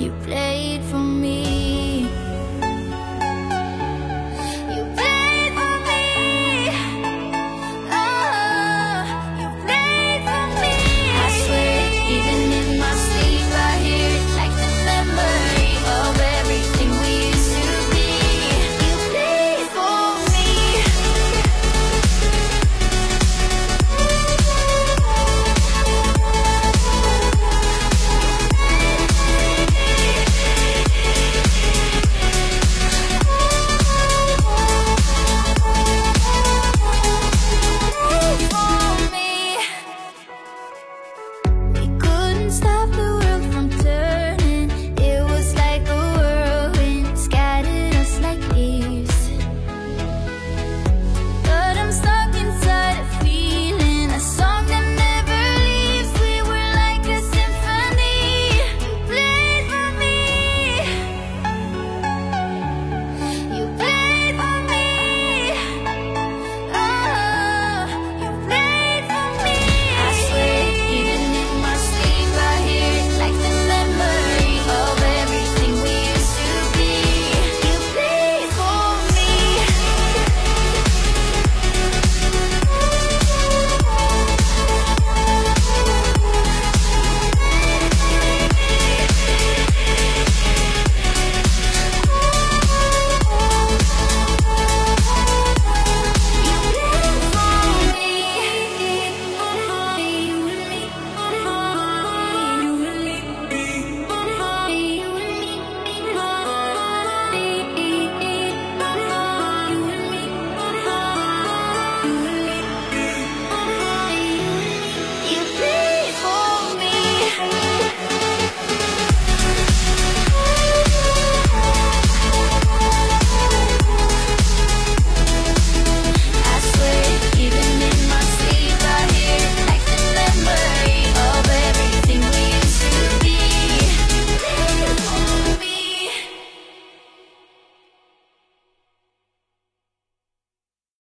You play.